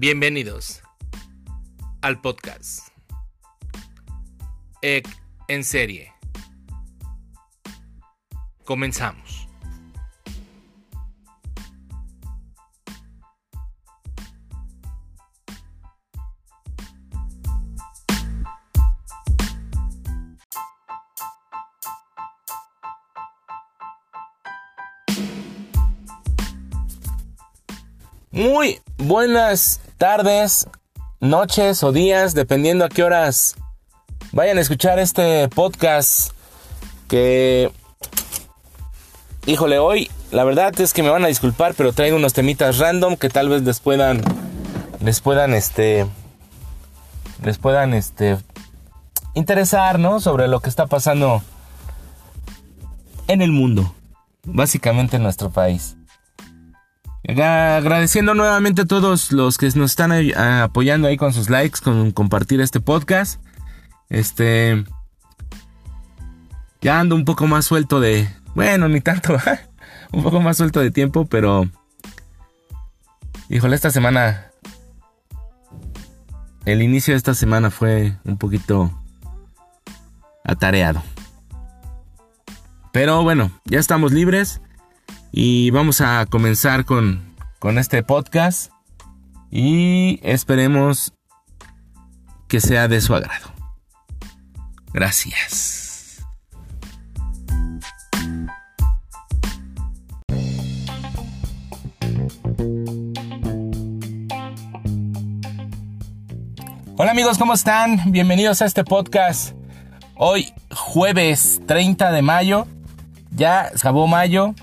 Bienvenidos al podcast en serie. Comenzamos. Muy buenas tardes, noches o días, dependiendo a qué horas vayan a escuchar este podcast que, híjole, hoy la verdad es que me van a disculpar, pero traigo unos temitas random que tal vez les puedan, les puedan, este, les puedan, este, interesar, ¿no? Sobre lo que está pasando en el mundo, básicamente en nuestro país. Agradeciendo nuevamente a todos los que nos están apoyando ahí con sus likes, con compartir este podcast. Este. Ya ando un poco más suelto de. Bueno, ni tanto. un poco más suelto de tiempo, pero. Híjole, esta semana. El inicio de esta semana fue un poquito. atareado. Pero bueno, ya estamos libres. Y vamos a comenzar con, con este podcast. Y esperemos que sea de su agrado. Gracias. Hola amigos, ¿cómo están? Bienvenidos a este podcast. Hoy jueves 30 de mayo. Ya acabó mayo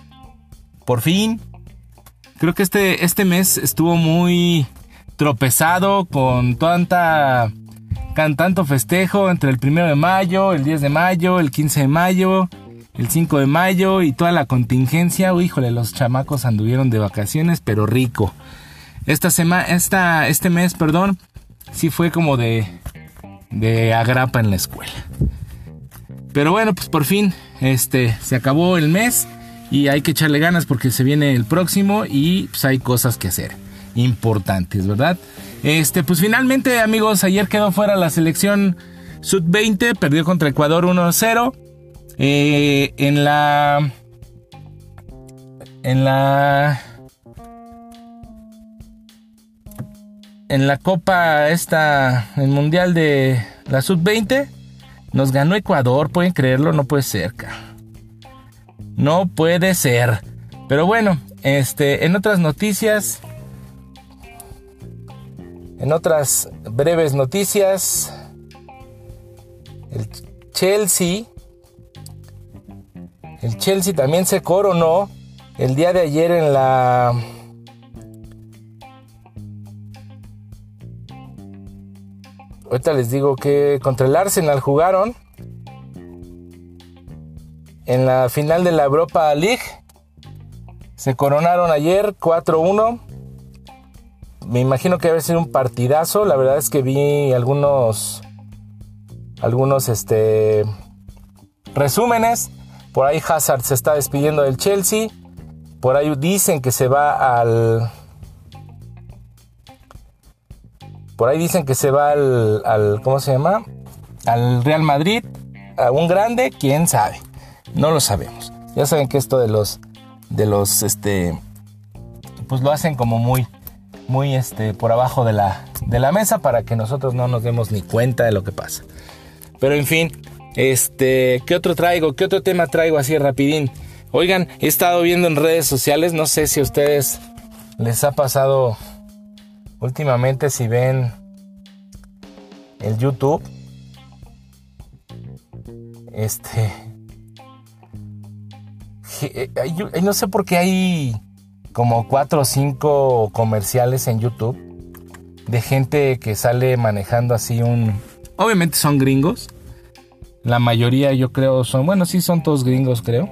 por fin. Creo que este, este mes estuvo muy tropezado con tanta con tanto festejo entre el primero de mayo, el 10 de mayo, el 15 de mayo, el 5 de mayo y toda la contingencia. Híjole, los chamacos anduvieron de vacaciones, pero rico. Esta semana, esta, este mes, perdón, sí fue como de, de agrapa en la escuela. Pero bueno, pues por fin, este, se acabó el mes y hay que echarle ganas porque se viene el próximo y pues hay cosas que hacer importantes, ¿verdad? Este, pues finalmente, amigos, ayer quedó fuera la selección sub-20, perdió contra Ecuador 1-0. Eh, en la en la en la Copa esta el Mundial de la sub-20 nos ganó Ecuador, pueden creerlo, no puede ser, no puede ser. Pero bueno, este, en otras noticias, en otras breves noticias, el Chelsea, el Chelsea también se coronó el día de ayer en la Ahorita les digo que contra el Arsenal jugaron en la final de la Europa League. Se coronaron ayer 4-1. Me imagino que debe ser un partidazo. La verdad es que vi algunos algunos este resúmenes. Por ahí Hazard se está despidiendo del Chelsea. Por ahí dicen que se va al por ahí dicen que se va al, al ¿cómo se llama? Al Real Madrid, a un grande, quién sabe. No lo sabemos. Ya saben que esto de los, de los, este, pues lo hacen como muy, muy, este, por abajo de la, de la mesa para que nosotros no nos demos ni cuenta de lo que pasa. Pero en fin, este, ¿qué otro traigo? ¿Qué otro tema traigo así rapidín? Oigan, he estado viendo en redes sociales, no sé si a ustedes les ha pasado últimamente si ven el YouTube. Este, no sé por qué hay como cuatro o cinco comerciales en YouTube de gente que sale manejando así un... Obviamente son gringos. La mayoría yo creo son... Bueno, sí son todos gringos creo.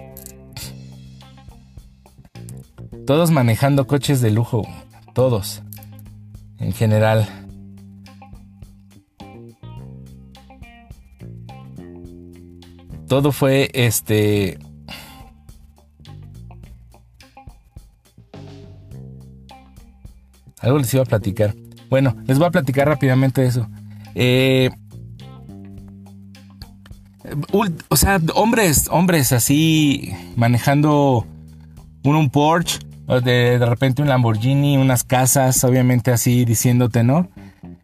Todos manejando coches de lujo. Todos. En general. Todo fue este Algo les iba a platicar. Bueno, les voy a platicar rápidamente eso. Eh, o sea, hombres, hombres así manejando un, un Porsche, de, de repente un Lamborghini, unas casas, obviamente así diciéndote, ¿no?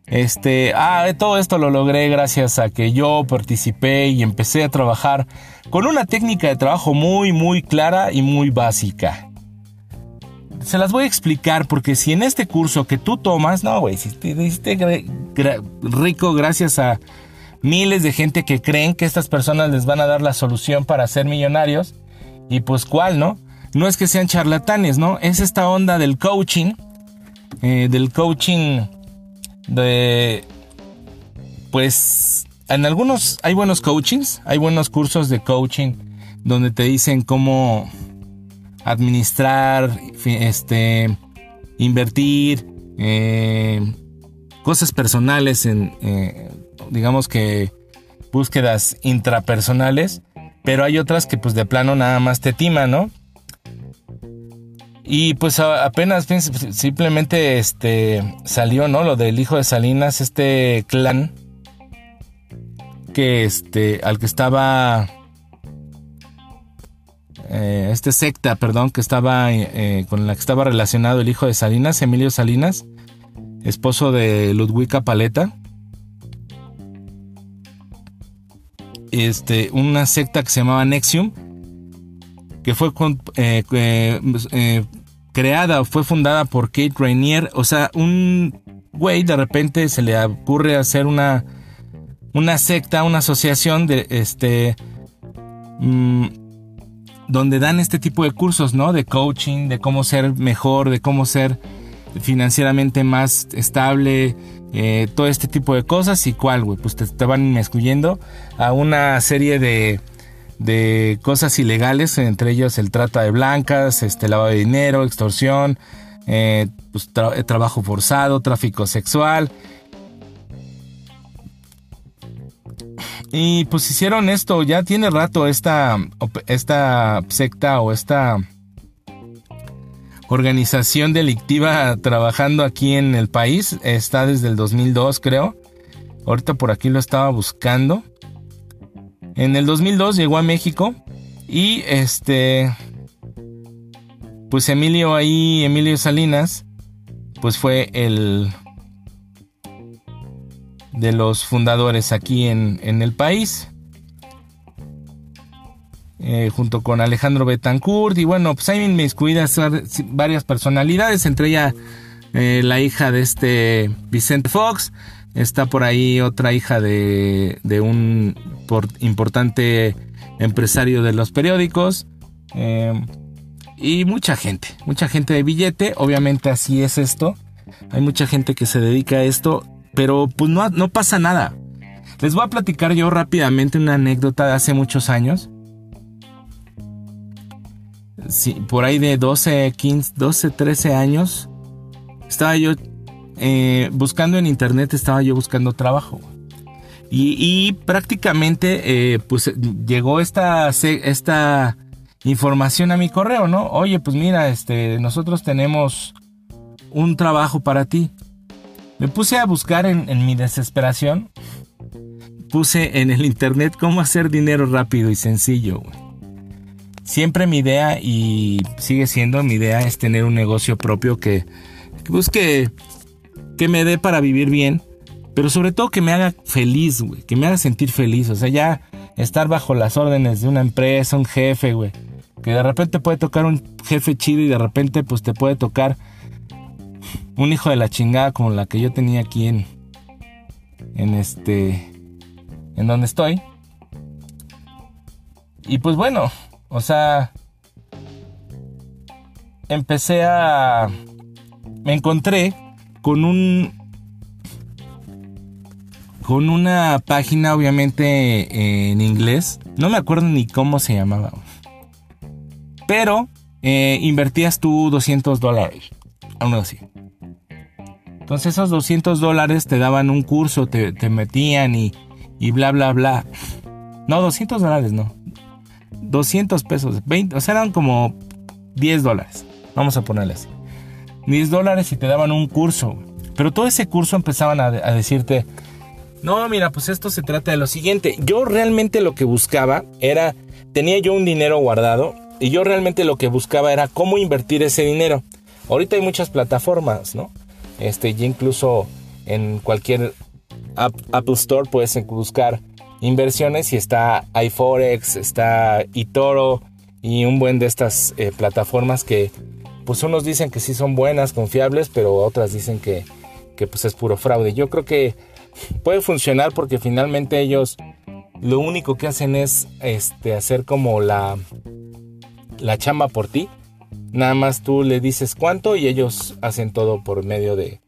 Este, ah, todo esto lo logré gracias a que yo participé y empecé a trabajar con una técnica de trabajo muy, muy clara y muy básica. Se las voy a explicar porque si en este curso que tú tomas, no, güey, si te hiciste rico gracias a miles de gente que creen que estas personas les van a dar la solución para ser millonarios, y pues cuál, ¿no? No es que sean charlatanes, ¿no? Es esta onda del coaching, eh, del coaching de pues en algunos hay buenos coachings, hay buenos cursos de coaching donde te dicen cómo administrar, este, invertir, eh, cosas personales en, eh, digamos que búsquedas intrapersonales, pero hay otras que pues de plano nada más te timan, ¿no? Y pues apenas simplemente este salió, ¿no? Lo del hijo de Salinas, este clan que este al que estaba eh, este secta, perdón, que estaba eh, con la que estaba relacionado el hijo de Salinas, Emilio Salinas, esposo de Ludwika Paleta. Este, una secta que se llamaba Nexium, que fue eh, eh creada o fue fundada por Kate Rainier. O sea, un güey de repente se le ocurre hacer una, una secta, una asociación de este. Mm, donde dan este tipo de cursos, ¿no? De coaching, de cómo ser mejor, de cómo ser financieramente más estable, eh, todo este tipo de cosas. ¿Y cuál, güey? Pues te, van inmiscuyendo a una serie de de cosas ilegales, entre ellos el trata de blancas, este lavado de dinero, extorsión, eh, pues, trabajo forzado, tráfico sexual. Y pues hicieron esto, ya tiene rato esta, esta secta o esta organización delictiva trabajando aquí en el país. Está desde el 2002 creo. Ahorita por aquí lo estaba buscando. En el 2002 llegó a México y este, pues Emilio ahí, Emilio Salinas, pues fue el de los fundadores aquí en, el país. Eh, junto con Alejandro Betancourt y bueno, pues hay inmiscuidas varias personalidades, entre ellas eh, la hija de este Vicente Fox, está por ahí otra hija de, de un importante empresario de los periódicos. Eh, y mucha gente, mucha gente de billete. Obviamente así es esto. Hay mucha gente que se dedica a esto, pero pues no, no pasa nada. Les voy a platicar yo rápidamente una anécdota de hace muchos años. Sí, por ahí de 12, 15, 12, 13 años. Estaba yo eh, buscando en internet, estaba yo buscando trabajo. Y, prácticamente, eh, pues llegó esta, esta información a mi correo, ¿no? Oye, pues mira, este, nosotros tenemos un trabajo para ti. Me puse a buscar en, mi desesperación. Puse en el internet cómo hacer dinero rápido y sencillo. Siempre mi idea, y sigue siendo mi idea, es tener un negocio propio que, que busque, que me dé para vivir bien pero sobre todo que me haga feliz, güey. Que me haga sentir feliz. O sea, ya estar bajo las órdenes de una empresa, un jefe, güey. Que de repente puede tocar un jefe chido y de repente pues te puede tocar un hijo de la chingada como la que yo tenía aquí en en este en donde estoy. Y pues bueno, o sea, empecé a me encontré con un con una página obviamente en inglés. No me acuerdo ni cómo se llamaba. Pero eh, invertías tú 200 dólares. Algo así. Entonces esos 200 dólares te daban un curso, te, metían y, y, bla, bla, bla. No, 200 dólares no. 200 pesos. 20, o sea, eran como 10 dólares. Vamos a ponerle así. 10 dólares y te daban un curso pero todo ese curso empezaban a, a decirte, no, mira, pues esto se trata de lo siguiente. Yo realmente lo que buscaba era, tenía yo un dinero guardado y yo realmente lo que buscaba era cómo invertir ese dinero. Ahorita hay muchas plataformas, ¿no? Este, y incluso en cualquier Apple Store puedes buscar inversiones y está iForex, está eToro y un buen de estas eh, plataformas que pues unos dicen que sí son buenas, confiables, pero otras dicen que, que pues es puro fraude. Yo creo que puede funcionar porque finalmente ellos lo único que hacen es este, hacer como la, la chamba por ti. Nada más tú le dices cuánto y ellos hacen todo por medio de,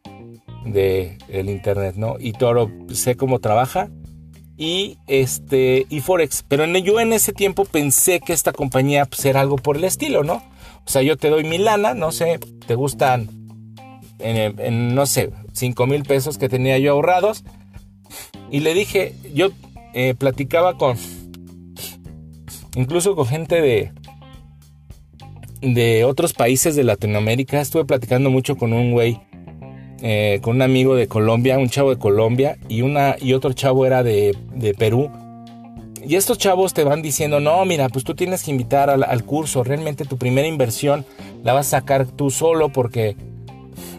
de el internet, ¿no? Y Toro sé cómo trabaja y este y Forex, pero yo en ese tiempo pensé que esta compañía pues, era algo por el estilo, ¿no? O sea, yo te doy mi lana, no sé, te gustan en, no sé, 5 mil pesos que tenía yo ahorrados. Y le dije, yo eh, platicaba con, incluso con gente de, de otros países de Latinoamérica. Estuve platicando mucho con un güey, eh, con un amigo de Colombia, un chavo de Colombia y, una, y otro chavo era de, Perú. Y estos chavos te van diciendo, no, mira, pues tú tienes que invitar al, al, curso, realmente tu primera inversión la vas a sacar tú solo porque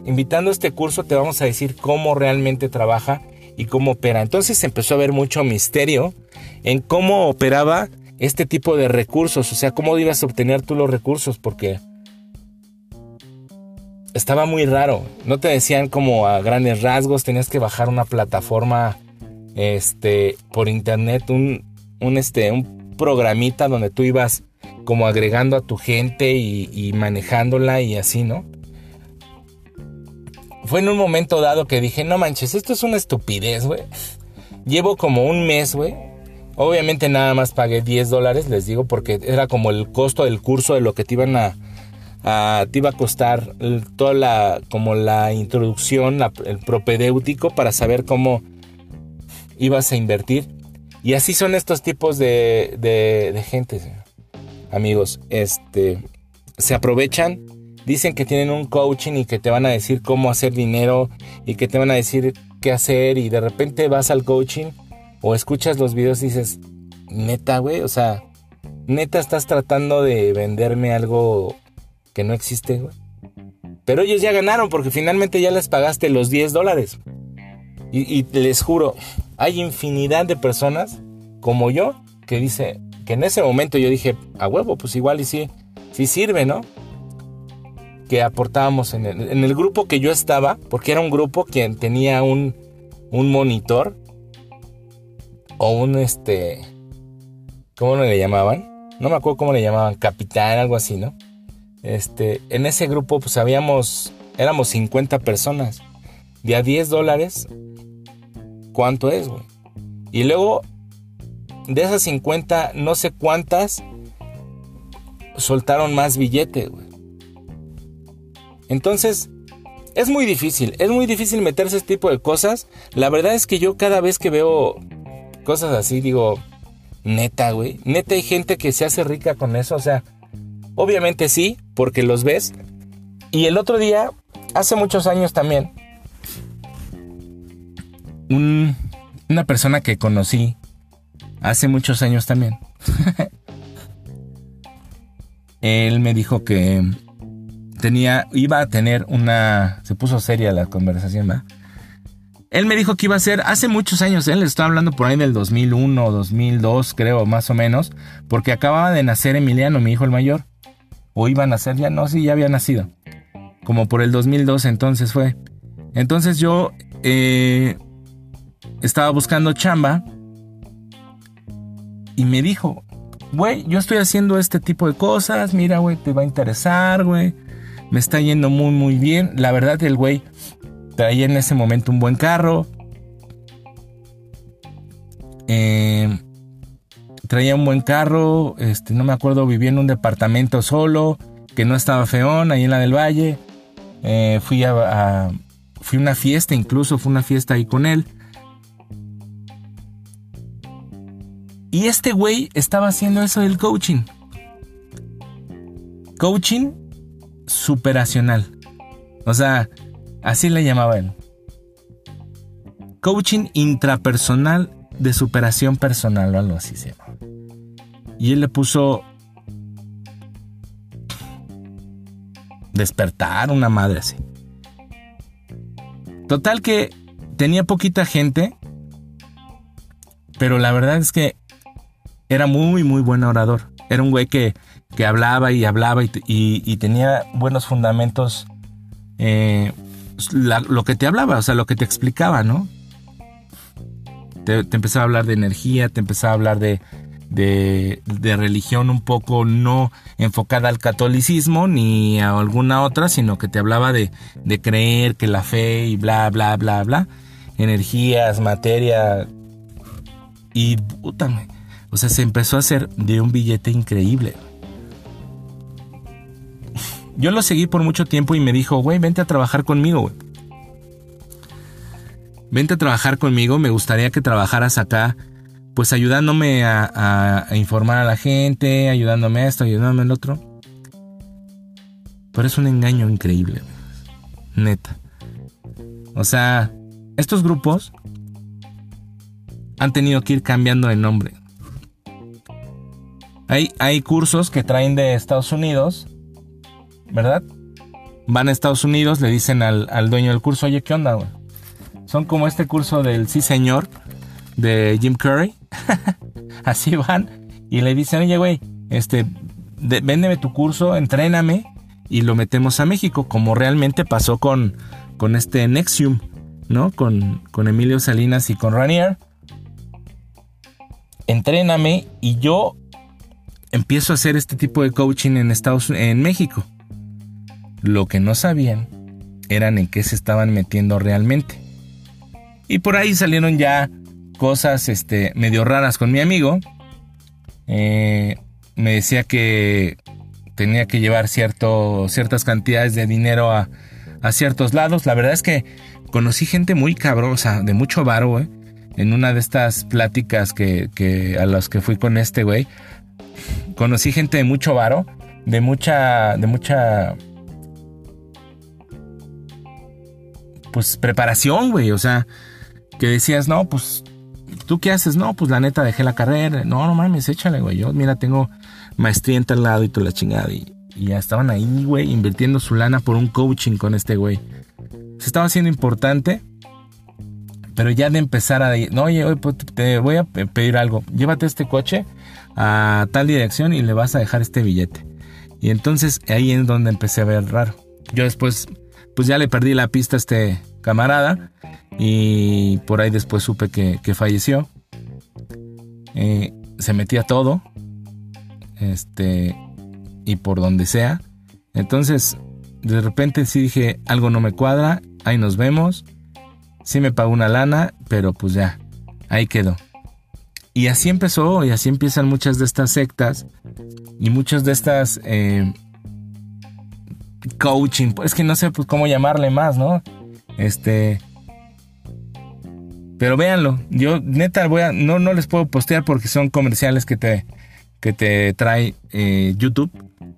invitando a este curso te vamos a decir cómo realmente trabaja y cómo opera. Entonces empezó a haber mucho misterio en cómo operaba este tipo de recursos, o sea, cómo ibas a obtener tú los recursos, porque estaba muy raro. No te decían como a grandes rasgos, tenías que bajar una plataforma este por internet, un, un este un programita donde tú ibas como agregando a tu gente y, y manejándola y así, ¿no? Fue en un momento dado que dije, no manches, esto es una estupidez, güey. Llevo como un mes, güey, Obviamente nada más pagué 10 dólares, les digo, porque era como el costo del curso de lo que te iban a, te iba a costar toda la, como la introducción, el propedéutico para saber cómo ibas a invertir. Y así son estos tipos de, de, de gente, amigos. Este, se aprovechan, dicen que tienen un coaching y que te van a decir cómo hacer dinero y que te van a decir qué hacer y de repente vas al coaching o escuchas los videos y dices, neta, güey, o sea, neta estás tratando de venderme algo que no existe, güey. Pero ellos ya ganaron porque finalmente ya les pagaste los 10 dólares. Y, les juro, hay infinidad de personas como yo que dice que en ese momento yo dije, a huevo, pues igual y sí, sí sirve, ¿no? Que aportábamos en el, grupo que yo estaba, porque era un grupo que tenía un monitor o un este, ¿cómo le llamaban? No me acuerdo cómo le llamaban, capitán, algo así, ¿no? Este, en ese grupo pues habíamos, éramos 50 personas. De a 10 dólares, ¿cuánto es, güey? Y luego, de esas 50, no sé cuántas soltaron más billetes, güey. Entonces, es muy difícil, es muy difícil meterse ese tipo de cosas. La verdad es que yo cada vez que veo cosas así, digo, neta, güey. Neta hay gente que se hace rica con eso, o sea, obviamente sí, porque los ves. Y el otro día, hace muchos años también, una persona que conocí, hace muchos años también, él me dijo que tenía, iba a tener una, se puso seria la conversación, ¿verdad? Él me dijo que iba a ser hace muchos años, él estaba hablando por ahí del 2001 o 2002, creo, más o menos, porque acababa de nacer Emiliano, mi hijo el mayor. O iba a nacer ya, no, sí, ya había nacido. Como por el 2002 entonces fue. Entonces yo eh, estaba buscando chamba y me dijo, güey, yo estoy haciendo este tipo de cosas, mira, güey, te va a interesar, güey. Me está yendo muy, muy bien. La verdad, el güey traía en ese momento un buen carro. Eh, traía un buen carro, este, no me acuerdo, vivía en un departamento solo, que no estaba feón, ahí en la del Valle. Eh, fui a, fui a una fiesta, incluso fue una fiesta ahí con él. Y este güey estaba haciendo eso del coaching. Coaching superacional. O sea, Así le llamaban. coaching intrapersonal de superación personal o algo así se llama. Y él le puso despertar una madre así. Total que tenía poquita gente, pero la verdad es que era muy, muy buen orador. Era un güey que, que hablaba y hablaba y, tenía buenos fundamentos. Eh, lo que te hablaba, o sea, lo que te explicaba, ¿no? Te, empezaba a hablar de energía, te empezaba a hablar de, de, religión un poco no enfocada al catolicismo ni a alguna otra, sino que te hablaba de, de creer que la fe y bla, bla, bla, bla, energías, materia. Y puta, o sea, se empezó a hacer de un billete increíble. Yo lo seguí por mucho tiempo y me dijo, güey, vente a trabajar conmigo, güey. Vente a trabajar conmigo, me gustaría que trabajaras acá, pues ayudándome a, informar a la gente, ayudándome a esto, ayudándome al otro. Pero es un engaño increíble, neta. O sea, estos grupos han tenido que ir cambiando de nombre. Hay, hay cursos que traen de Estados Unidos ¿verdad? Van a Estados Unidos, le dicen al, dueño del curso, oye, ¿qué onda, güey? Son como este curso del sí señor de Jim Curry. Así van y le dicen, oye, güey, este, véndeme tu curso, entréname y lo metemos a México, como realmente pasó con, con este Nexium, ¿no? Con, con Emilio Salinas y con Ranier. Entréname y yo empiezo a hacer este tipo de coaching en Estados en México. Lo que no sabían eran en qué se estaban metiendo realmente. Y por ahí salieron ya cosas este, medio raras con mi amigo. Eh, me decía que tenía que llevar cierto, ciertas cantidades de dinero a, ciertos lados. La verdad es que conocí gente muy cabrosa, de mucho varo, eh, En una de estas pláticas que, a las que fui con este güey. Conocí gente de mucho varo, de mucha, de mucha pues preparación, güey. O sea, que decías, no, pues, ¿tú qué haces? No, pues la neta dejé la carrera. No, no mames, échale, güey. Yo, mira, tengo maestría en tal lado y toda la chingada. Y, ya estaban ahí, güey, invirtiendo su lana por un coaching con este güey. Se estaba haciendo importante. Pero ya de empezar a... No, oye, pues, te voy a pedir algo. Llévate este coche a tal dirección y le vas a dejar este billete. Y entonces ahí es donde empecé a ver raro. Yo después pues ya le perdí la pista a este camarada y por ahí después supe que, falleció. Eh, se metía todo, este, y por donde sea. Entonces, de repente sí dije, algo no me cuadra, ahí nos vemos. Sí me pagó una lana, pero pues ya, ahí quedó. Y así empezó, y así empiezan muchas de estas sectas y muchas de estas eh, coaching, es que no sé pues, cómo llamarle más, ¿no? Este... Pero véanlo, yo neta voy a, no, no les puedo postear porque son comerciales que te, que te trae eh, YouTube.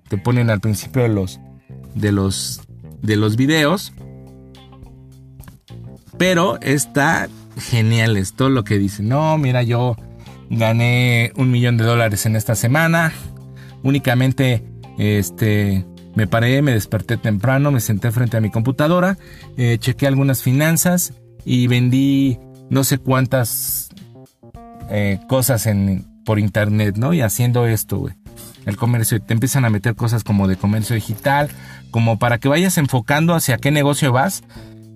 Te ponen al principio de los, de los, de los videos. Pero está genial es todo lo que dice. No, mira, yo gané un millón de dólares en esta semana. Únicamente, este, me paré, me desperté temprano, me senté frente a mi computadora, eh, chequé algunas finanzas y vendí no sé cuántas eh, cosas por internet, ¿no? Y haciendo esto, güey. El comercio, te empiezan a meter cosas como de comercio digital, como para que vayas enfocando hacia qué negocio vas.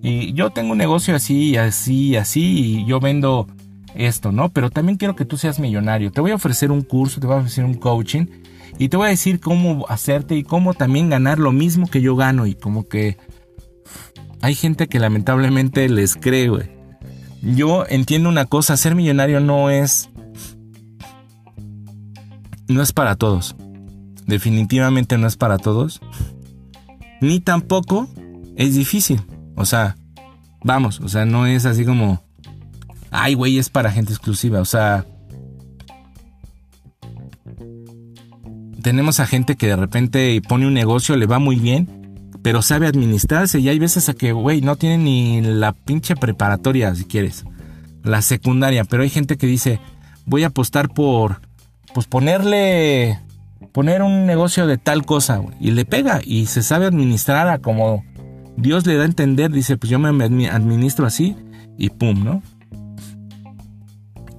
Y yo tengo un negocio así, así, así, y yo vendo esto, ¿no? Pero también quiero que tú seas millonario. Te voy a ofrecer un curso, te voy a ofrecer un coaching y te voy a decir cómo hacerte y cómo también ganar lo mismo que yo gano. Y como que hay gente que lamentablemente les cree, güey. Yo entiendo una cosa, ser millonario no es... No es para todos. Definitivamente no es para todos. Ni tampoco es difícil. O sea, vamos, o sea, no es así como... Ay, güey, es para gente exclusiva. O sea, tenemos a gente que de repente pone un negocio, le va muy bien, pero sabe administrarse y hay veces a que, güey, no tiene ni la pinche preparatoria, si quieres. la secundaria, pero hay gente que dice, voy a apostar por, pues ponerle, poner un negocio de tal cosa, y le pega, y se sabe administrar a como Dios le da a entender, dice, pues yo me administro así, y pum, ¿no?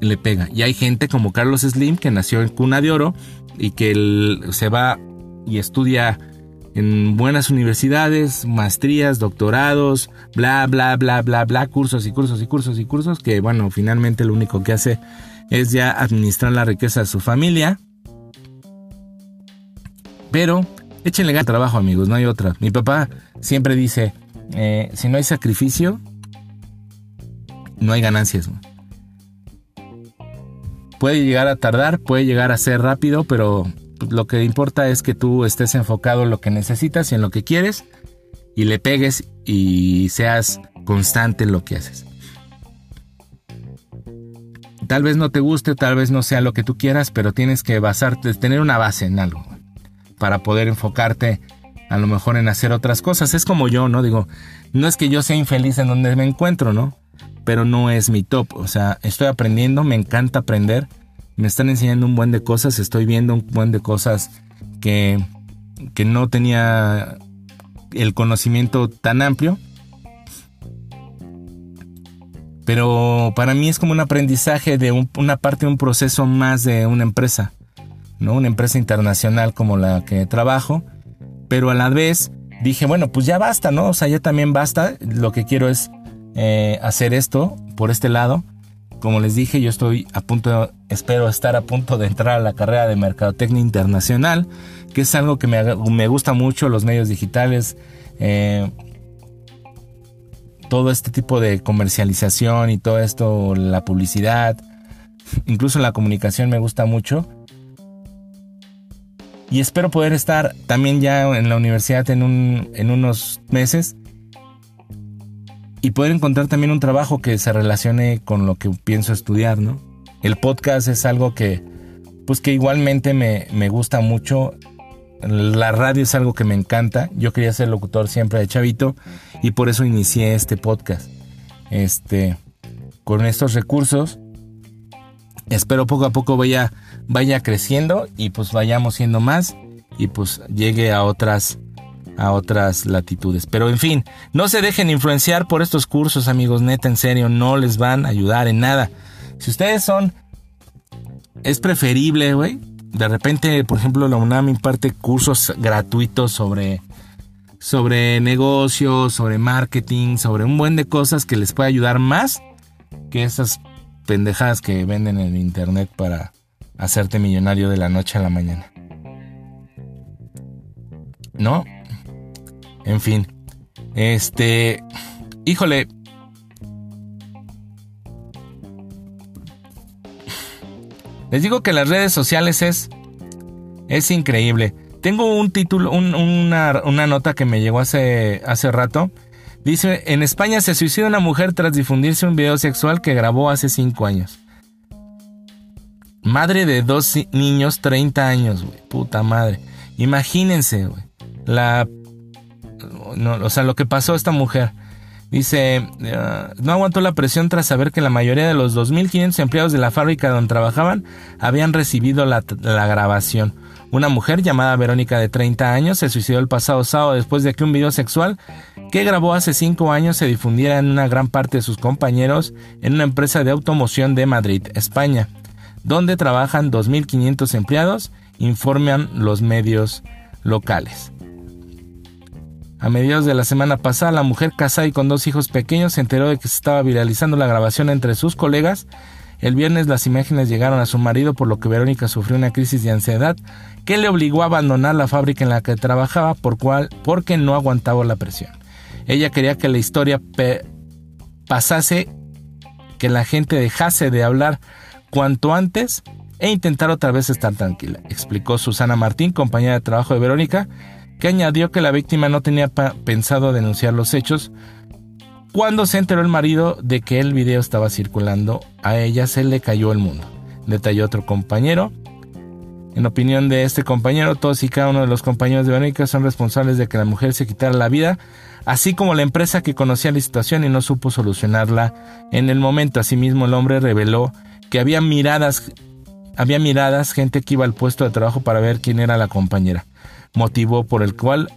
Le pega. Y hay gente como Carlos Slim, que nació en cuna de oro, y que se va y estudia en buenas universidades, maestrías, doctorados, bla, bla, bla, bla, bla, cursos y cursos y cursos y cursos, que bueno, finalmente lo único que hace es ya administrar la riqueza de su familia. Pero échenle ganas trabajo, amigos, no hay otra. Mi papá siempre dice, eh, si no hay sacrificio, no hay ganancias. Puede llegar a tardar, puede llegar a ser rápido, pero lo que importa es que tú estés enfocado en lo que necesitas y en lo que quieres y le pegues y seas constante en lo que haces. Tal vez no te guste, tal vez no sea lo que tú quieras, pero tienes que basarte, tener una base en algo para poder enfocarte a lo mejor en hacer otras cosas. Es como yo, ¿no? Digo, no es que yo sea infeliz en donde me encuentro, ¿no? Pero no es mi top. O sea, estoy aprendiendo, me encanta aprender me están enseñando un buen de cosas, estoy viendo un buen de cosas que, que no tenía el conocimiento tan amplio. Pero para mí es como un aprendizaje de una parte de un proceso más de una empresa, ¿no? Una empresa internacional como la que trabajo. Pero a la vez dije, bueno, pues ya basta, ¿no? O sea, ya también basta. Lo que quiero es eh, hacer esto por este lado como les dije, yo estoy a punto, espero estar a punto de entrar a la carrera de Mercadotecnia Internacional, que es algo que me, gusta mucho, los medios digitales, eh, todo este tipo de comercialización y todo esto, la publicidad, incluso la comunicación me gusta mucho. Y espero poder estar también ya en la universidad en, en unos meses y poder encontrar también un trabajo que se relacione con lo que pienso estudiar, ¿no? El podcast es algo que, pues que igualmente me, me gusta mucho. La radio es algo que me encanta. Yo quería ser locutor siempre de chavito y por eso inicié este podcast. Este, con estos recursos, espero poco a poco vaya, vaya creciendo y pues vayamos siendo más y pues llegue a otras a otras latitudes. Pero en fin, no se dejen influenciar por estos cursos, amigos, neta, en serio, no les van a ayudar en nada. Si ustedes son, es preferible, güey. De repente, por ejemplo, la UNAM imparte cursos gratuitos sobre, sobre negocios, sobre marketing, sobre un buen de cosas que les puede ayudar más que esas pendejadas que venden en internet para hacerte millonario de la noche a la mañana. ¿No? En fin. Este. Híjole. Les digo que las redes sociales es. Es increíble. Tengo un título, una, nota que me llegó hace, hace rato. Dice, en España se suicida una mujer tras difundirse un video sexual que grabó hace 5 años. Madre de dos niños, 30 años, güey. Puta madre. Imagínense, güey. La no, o sea, lo que pasó a esta mujer. Dice, ah, no aguantó la presión tras saber que la mayoría de los 2.500 empleados de la fábrica donde trabajaban habían recibido la, grabación. Una mujer llamada Verónica de 30 años se suicidó el pasado sábado después de que un video sexual que grabó hace 5 años se difundiera en una gran parte de sus compañeros en una empresa de automoción de Madrid, España, donde trabajan 2.500 empleados, informan los medios locales. A mediados de la semana pasada, la mujer casada y con dos hijos pequeños se enteró de que se estaba viralizando la grabación entre sus colegas. El viernes las imágenes llegaron a su marido, por lo que Verónica sufrió una crisis de ansiedad que le obligó a abandonar la fábrica en la que trabajaba por cual, porque no aguantaba la presión. Ella quería que la historia pasase, que la gente dejase de hablar cuanto antes e intentar otra vez estar tranquila, explicó Susana Martín, compañera de trabajo de Verónica, que añadió que la víctima no tenía pensado denunciar los hechos. Cuando se enteró el marido de que el video estaba circulando, a ella se le cayó el mundo, detalló otro compañero. En opinión de este compañero, todos y cada uno de los compañeros de Verónica son responsables de que la mujer se quitara la vida así como la empresa que conocía la situación y no supo solucionarla en el momento. Asimismo, el hombre reveló que había miradas, había miradas, gente que iba al puesto de trabajo para ver quién era la compañera, motivo por el cual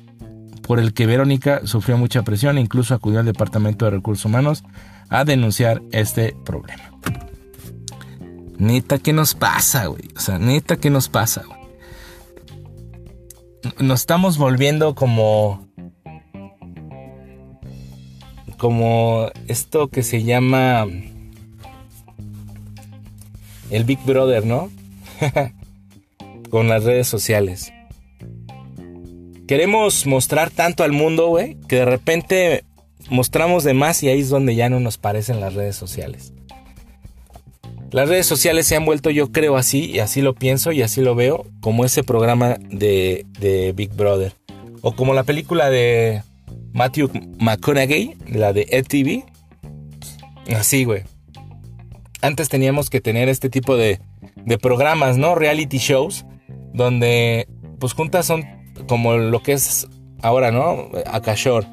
por el que Verónica sufrió mucha presión e incluso acudió al Departamento de Recursos Humanos a denunciar este problema. Neta, ¿qué nos pasa, güey? O sea, neta, ¿qué nos pasa, güey? Nos estamos volviendo como... Como esto que se llama... El Big Brother, ¿no? Con las redes sociales. Queremos mostrar tanto al mundo, güey, que de repente mostramos de más y ahí es donde ya no nos parecen las redes sociales. Las redes sociales se han vuelto, yo creo así, y así lo pienso y así lo veo, como ese programa de, de Big Brother. O como la película de Matthew McConaughey, la de EdTV. Así, güey. Antes teníamos que tener este tipo de, de programas, ¿no? Reality shows, donde pues juntas son como lo que es ahora, ¿no? Akashore.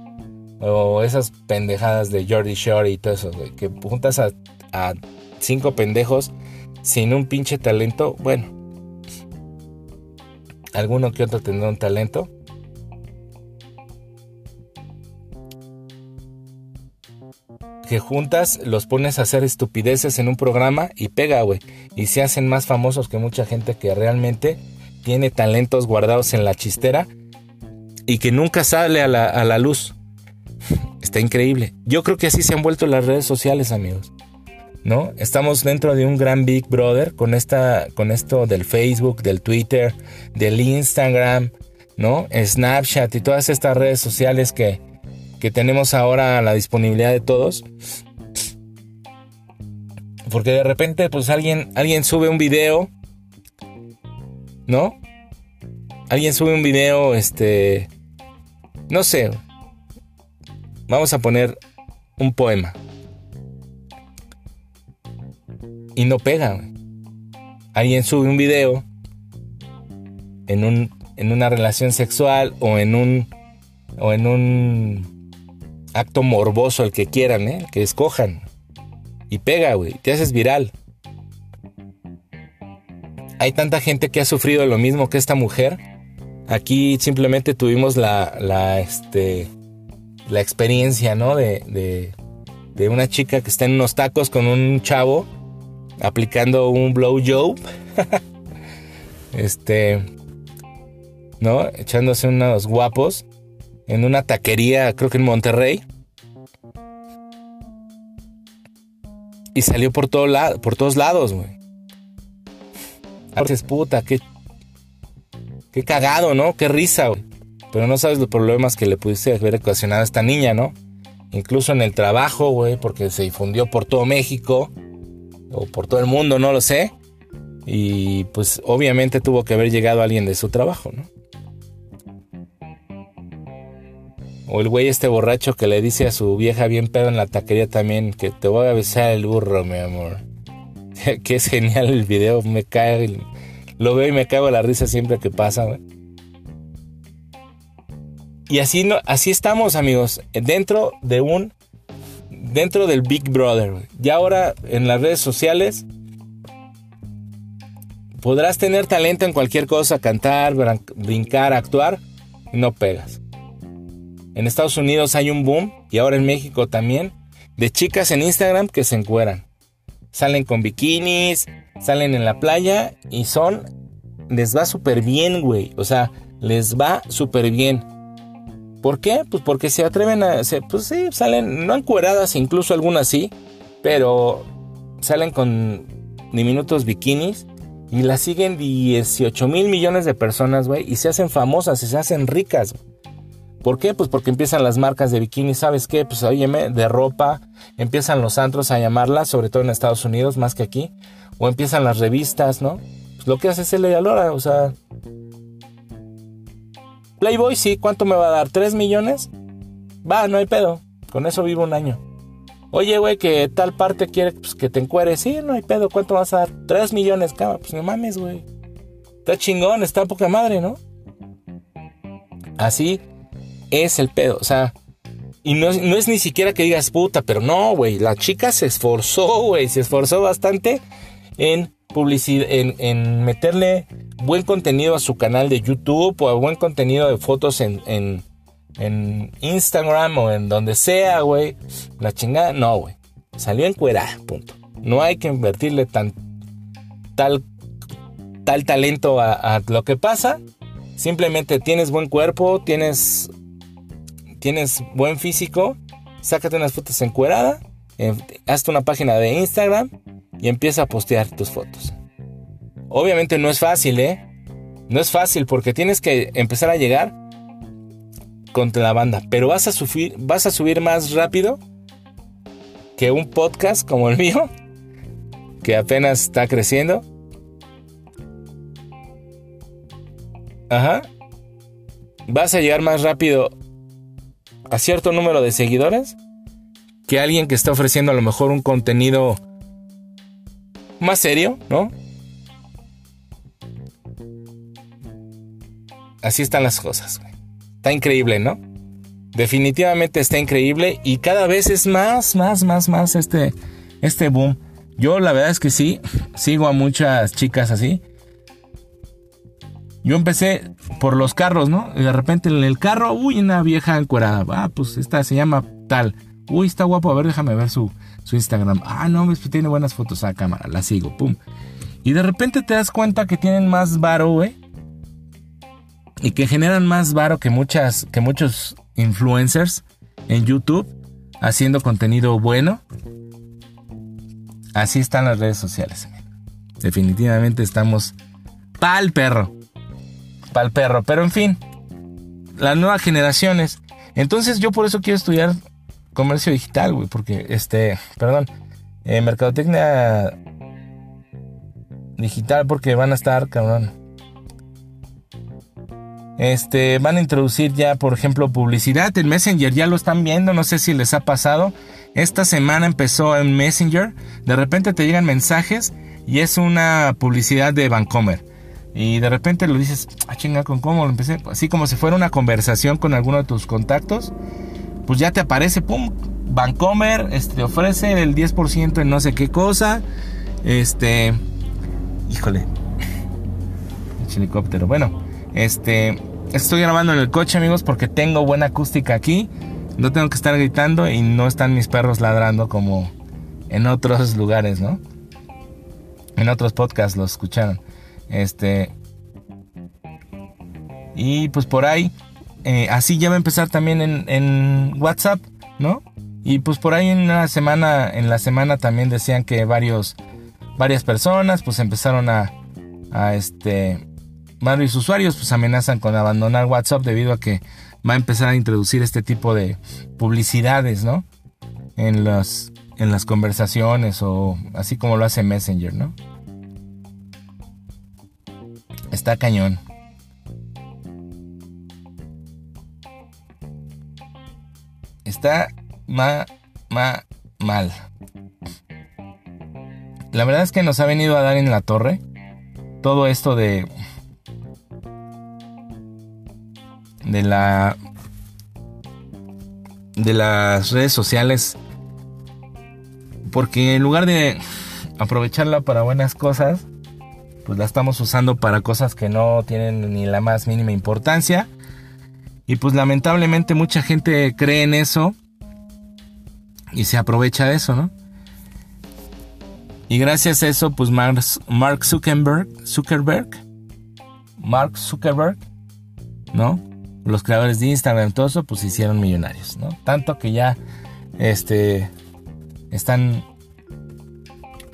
O esas pendejadas de Jordi Shore y todo eso, güey. Que juntas a, a cinco pendejos sin un pinche talento, bueno, alguno que otro tendrá un talento. Que juntas los pones a hacer estupideces en un programa y pega, güey. Y se hacen más famosos que mucha gente que realmente tiene talentos guardados en la chistera y que nunca sale a la, luz. Está increíble. Yo creo que así se han vuelto las redes sociales, amigos. ¿no? Estamos dentro de un gran Big Brother con, esta, con esto del Facebook, del Twitter, del Instagram, ¿no? Snapchat y todas estas redes sociales que, que tenemos ahora a la disponibilidad de todos. Porque de repente, pues alguien, alguien sube un video, ¿no? Alguien sube un video, este, no sé. Vamos a poner un poema y no pega. Alguien sube un video en, un, en una relación sexual o en un o en un acto morboso el que quieran, ¿eh? que escojan. Y pega, güey, te haces viral. Hay tanta gente que ha sufrido lo mismo que esta mujer. Aquí simplemente tuvimos la, la, este, la experiencia, ¿no? De, de, una chica que está en unos tacos con un chavo aplicando un blow job. este, ¿no? Echándose unos guapos en una taquería, creo que en Monterrey. Y salió por, todo por todos lados, güey. Dices, puta, qué, qué cagado, ¿no? Qué risa, güey. Pero no sabes los problemas que le pudiste haber ocasionado a esta niña, ¿no? Incluso en el trabajo, güey, porque se difundió por todo México o por todo el mundo, no lo sé. Y pues obviamente tuvo que haber llegado alguien de su trabajo, ¿no? O el güey este borracho que le dice a su vieja bien pedo en la taquería también que te voy a besar el burro, mi amor. que es genial el video, me cae, lo veo y me cago la risa siempre que pasa, güey. Y así, no, así estamos, amigos, dentro de un dentro del Big Brother. Y ahora en las redes sociales podrás tener talento en cualquier cosa, cantar, brincar, actuar, no pegas. En Estados Unidos hay un boom y ahora en México también de chicas en Instagram que se encueran. Salen con bikinis, salen en la playa y son les va súper bien, güey. O sea, les va súper bien. ¿Por qué? Pues porque se atreven a... pues sí, salen, no encueradas, incluso algunas sí, pero salen con diminutos bikinis y las siguen 18 mil millones de personas, güey, y se hacen famosas y se hacen ricas. ¿Por qué? Pues porque empiezan las marcas de bikinis, ¿sabes qué? Pues óyeme, de ropa, empiezan los antros a llamarlas, sobre todo en Estados Unidos, más que aquí, o empiezan las revistas, ¿no? Pues lo que hace es el Lora, o sea, Playboy, sí, ¿cuánto me va a dar? ¿3 millones? Va, no hay pedo. Con eso vivo un año. Oye, güey, que tal parte quiere pues, que te encueres. Sí, no hay pedo. ¿Cuánto vas a dar? 3 millones, cama. Pues no mames, güey. Está chingón, está poca madre, ¿no? Así es el pedo. O sea, Y no, no es ni siquiera que digas puta, pero no, güey. La chica se esforzó, güey. Se esforzó bastante en publicidad, en, en, meterle buen contenido a su canal de YouTube o buen contenido de fotos en, en, en Instagram o en donde sea, güey. La chingada, no, güey. Salió encuerada, punto. No hay que invertirle tan, tal, tal talento a, a lo que pasa. Simplemente tienes buen cuerpo, tienes tienes buen físico, sácate unas fotos encuerada, eh, hazte una página de Instagram y empieza a postear tus fotos. Obviamente no es fácil, ¿eh? No es fácil porque tienes que empezar a llegar contra la banda, pero vas a subir, vas a subir más rápido que un podcast como el mío, que apenas está creciendo. Ajá. Vas a llegar más rápido a cierto número de seguidores que alguien que está ofreciendo a lo mejor un contenido más serio, ¿no? Así están las cosas. Está increíble, ¿no? Definitivamente está increíble y cada vez es más, más, más, más este, este boom. Yo la verdad es que sí, sigo a muchas chicas así yo empecé por los carros, ¿no? Y de repente en el carro, uy, una vieja encuerada. Ah, pues esta se llama tal. Uy, está guapo, a ver, déjame ver su, su Instagram. Ah, no, pues tiene buenas fotos a cámara, la sigo, pum. Y de repente te das cuenta que tienen más varo, güey. Y que generan más varo que, muchas, que muchos influencers en YouTube haciendo contenido bueno. Así están las redes sociales. Definitivamente estamos pa'l perro para el perro. Pero en fin, las nuevas generaciones. Entonces yo por eso quiero estudiar comercio digital, güey, porque este, perdón, eh, mercadotecnia digital, porque van a estar, cabrón. Este, van a introducir ya, por ejemplo, publicidad en Messenger, ya lo están viendo, no sé si les ha pasado. Esta semana empezó en Messenger, de repente te llegan mensajes y es una publicidad de Vancomer. Y de repente lo dices, ah, chinga, ¿con cómo lo empecé? Así como si fuera una conversación con alguno de tus contactos, pues ya te aparece, pum, Vancomer, este, te ofrece el 10% en no sé qué cosa. Este, híjole, helicóptero. Bueno, este, estoy grabando en el coche, amigos, porque tengo buena acústica aquí. No tengo que estar gritando y no están mis perros ladrando como en otros lugares, ¿no? En otros podcasts lo escucharon. Este. Y pues por ahí. Eh, así ya va a empezar también en, WhatsApp, ¿no? Y pues por ahí en una semana, en la semana también decían que varios, varias personas pues empezaron a, a este, varios usuarios pues amenazan con abandonar WhatsApp debido a que va a empezar a introducir este tipo de publicidades, ¿no? En en las conversaciones o así como lo hace Messenger, ¿no? Está cañón. Está ma, ma, mal. La verdad es que nos ha venido a dar en la torre todo esto de de la de las redes sociales porque en lugar de aprovecharla para buenas cosas pues la estamos usando para cosas que no tienen ni la más mínima importancia. Y pues lamentablemente mucha gente cree en eso y se aprovecha de eso, ¿no? Y gracias a eso, pues Mark Zuckerberg, Zuckerberg, Mark Zuckerberg, ¿no? Los creadores de Instagram, todo eso, pues se hicieron millonarios, ¿no? Tanto que ya, este, están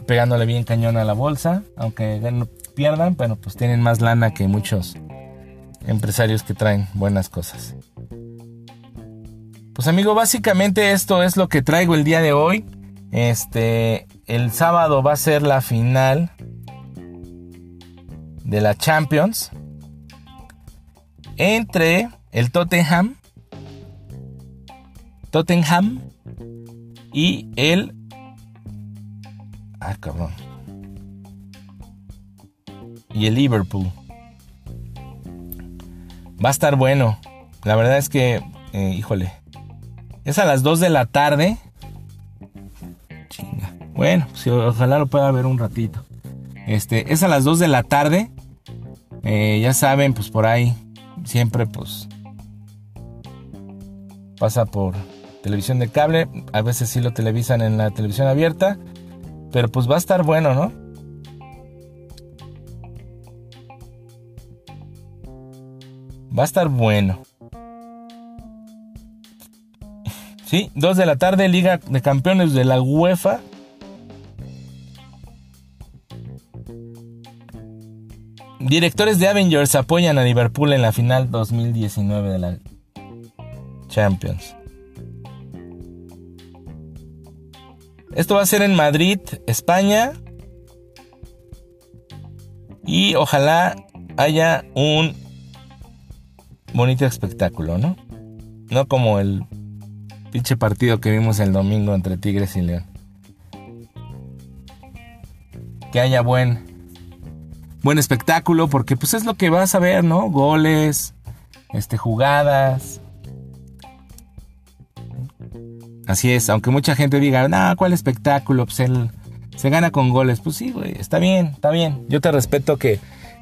pegándole bien cañón a la bolsa, aunque pierdan, pero pues tienen más lana que muchos empresarios que traen buenas cosas. Pues amigo, básicamente esto es lo que traigo el día de hoy. Este, el sábado va a ser la final de la Champions entre el Tottenham, Tottenham y el, ah cabrón, y el Liverpool. Va a estar bueno. La verdad es que, eh, híjole, Es a las 2 de la tarde. Chinga. Bueno, si, ojalá lo pueda ver un ratito. Este, es a las 2 de la tarde. Eh, ya saben, pues por ahí siempre pues pasa por televisión de cable. A veces sí lo televisan en la televisión abierta. Pero pues va a estar bueno, ¿no? Va a estar bueno. Sí, 2 de la tarde, Liga de Campeones de la UEFA. Directores de Avengers apoyan a Liverpool en la final 2019 de la Champions. Esto va a ser en Madrid, España. Y ojalá haya un bonito espectáculo, ¿no? No como el pinche partido que vimos el domingo entre Tigres y León. Que haya buen buen espectáculo porque pues es lo que vas a ver, ¿no? Goles, este jugadas, Así es, aunque mucha gente diga, no, ¿cuál espectáculo? Pues él se gana con goles. Pues sí, güey, está bien, está bien. Yo te respeto que,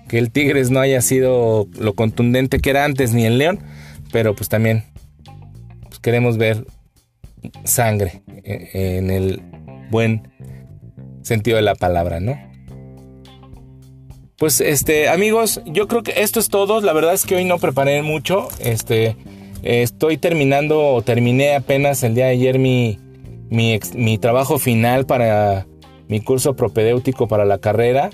que el Tigres no haya sido lo contundente que era antes ni el León, pero pues también pues queremos ver sangre eh, en el buen sentido de la palabra, ¿no? Pues este, amigos, yo creo que esto es todo. La verdad es que hoy no preparé mucho. Este, estoy terminando o terminé apenas el día de ayer mi, mi, trabajo final para mi curso propedéutico para la carrera.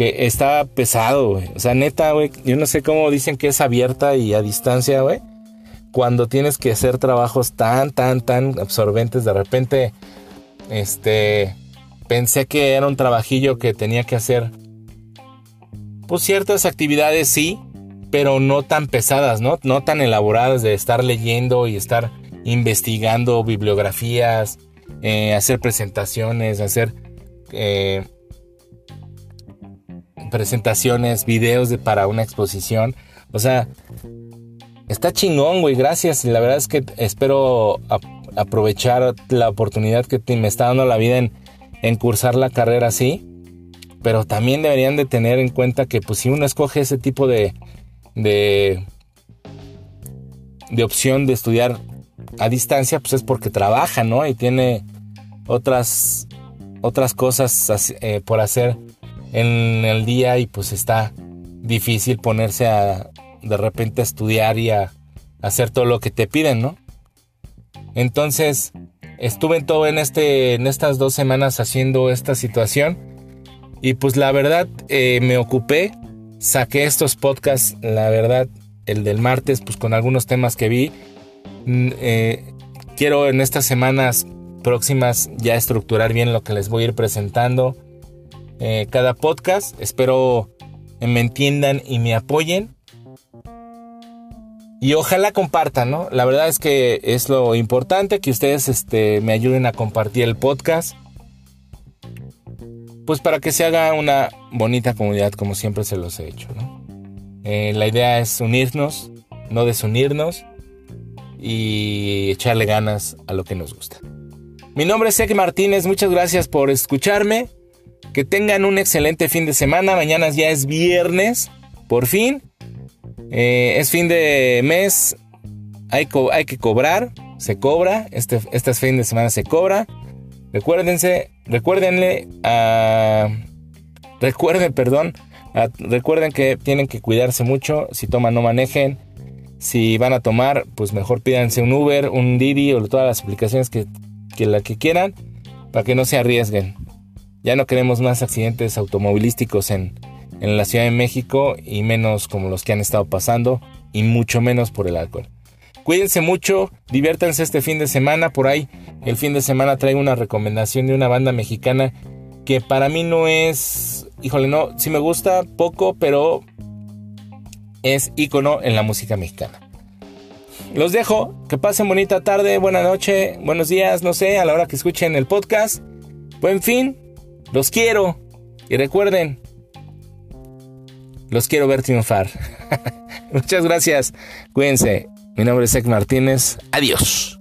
Que está pesado, güey. O sea, neta, güey. Yo no sé cómo dicen que es abierta y a distancia, güey. Cuando tienes que hacer trabajos tan, tan, tan absorbentes. De repente, este. Pensé que era un trabajillo que tenía que hacer. Pues ciertas actividades sí, pero no tan pesadas, ¿no? No tan elaboradas de estar leyendo y estar investigando bibliografías, eh, hacer presentaciones, hacer eh, presentaciones, videos de, para una exposición. O sea, está chingón, güey, gracias. La verdad es que espero aprovechar la oportunidad que me está dando la vida en, cursar la carrera así. Pero también deberían de tener en cuenta que pues si uno escoge ese tipo de, de, de opción de estudiar a distancia, pues es porque trabaja, ¿no? Y tiene otras, otras cosas eh, por hacer en el día y pues está difícil ponerse a de repente a estudiar y a, hacer todo lo que te piden, ¿no? Entonces, estuve en todo en este en estas dos semanas haciendo esta situación y pues la verdad eh, me ocupé saqué estos podcasts, la verdad, el del martes, pues con algunos temas que vi. Mm, eh, quiero en estas semanas próximas ya estructurar bien lo que les voy a ir presentando. Eh, cada podcast. Espero me entiendan y me apoyen. Y ojalá compartan, ¿no? La verdad es que es lo importante que ustedes este, me ayuden a compartir el podcast pues para que se haga una bonita comunidad como siempre se los he hecho. Eh, la idea es unirnos, no desunirnos y echarle ganas a lo que nos gusta. Mi nombre es Sek Martínez, muchas gracias por escucharme. Que tengan un excelente fin de semana. Mañana ya es viernes, por fin. Eh, es fin de mes. Hay, que cobrar. Se cobra. Este, este fin de semana se cobra. Recuérdense, recuérdenle a... Recuerden, perdón. recuerden que tienen que cuidarse mucho. Si toman, no manejen. Si van a tomar, pues mejor pídanse un Uber, un Didi o todas las aplicaciones que, que la que quieran para que no se arriesguen. Ya no queremos más accidentes automovilísticos en, en la Ciudad de México y menos como los que han estado pasando y mucho menos por el alcohol. Cuídense mucho, diviértanse este fin de semana. Por ahí, el fin de semana traigo una recomendación de una banda mexicana que para mí no es, híjole, no, sí me gusta poco, pero es ícono en la música mexicana. Los dejo, que pasen bonita tarde, buena noche, buenos días, no sé, a la hora que escuchen el podcast. Buen fin, los quiero y recuerden, los quiero ver triunfar. Muchas gracias, cuídense. Mi nombre es Ek Martínez. Adiós.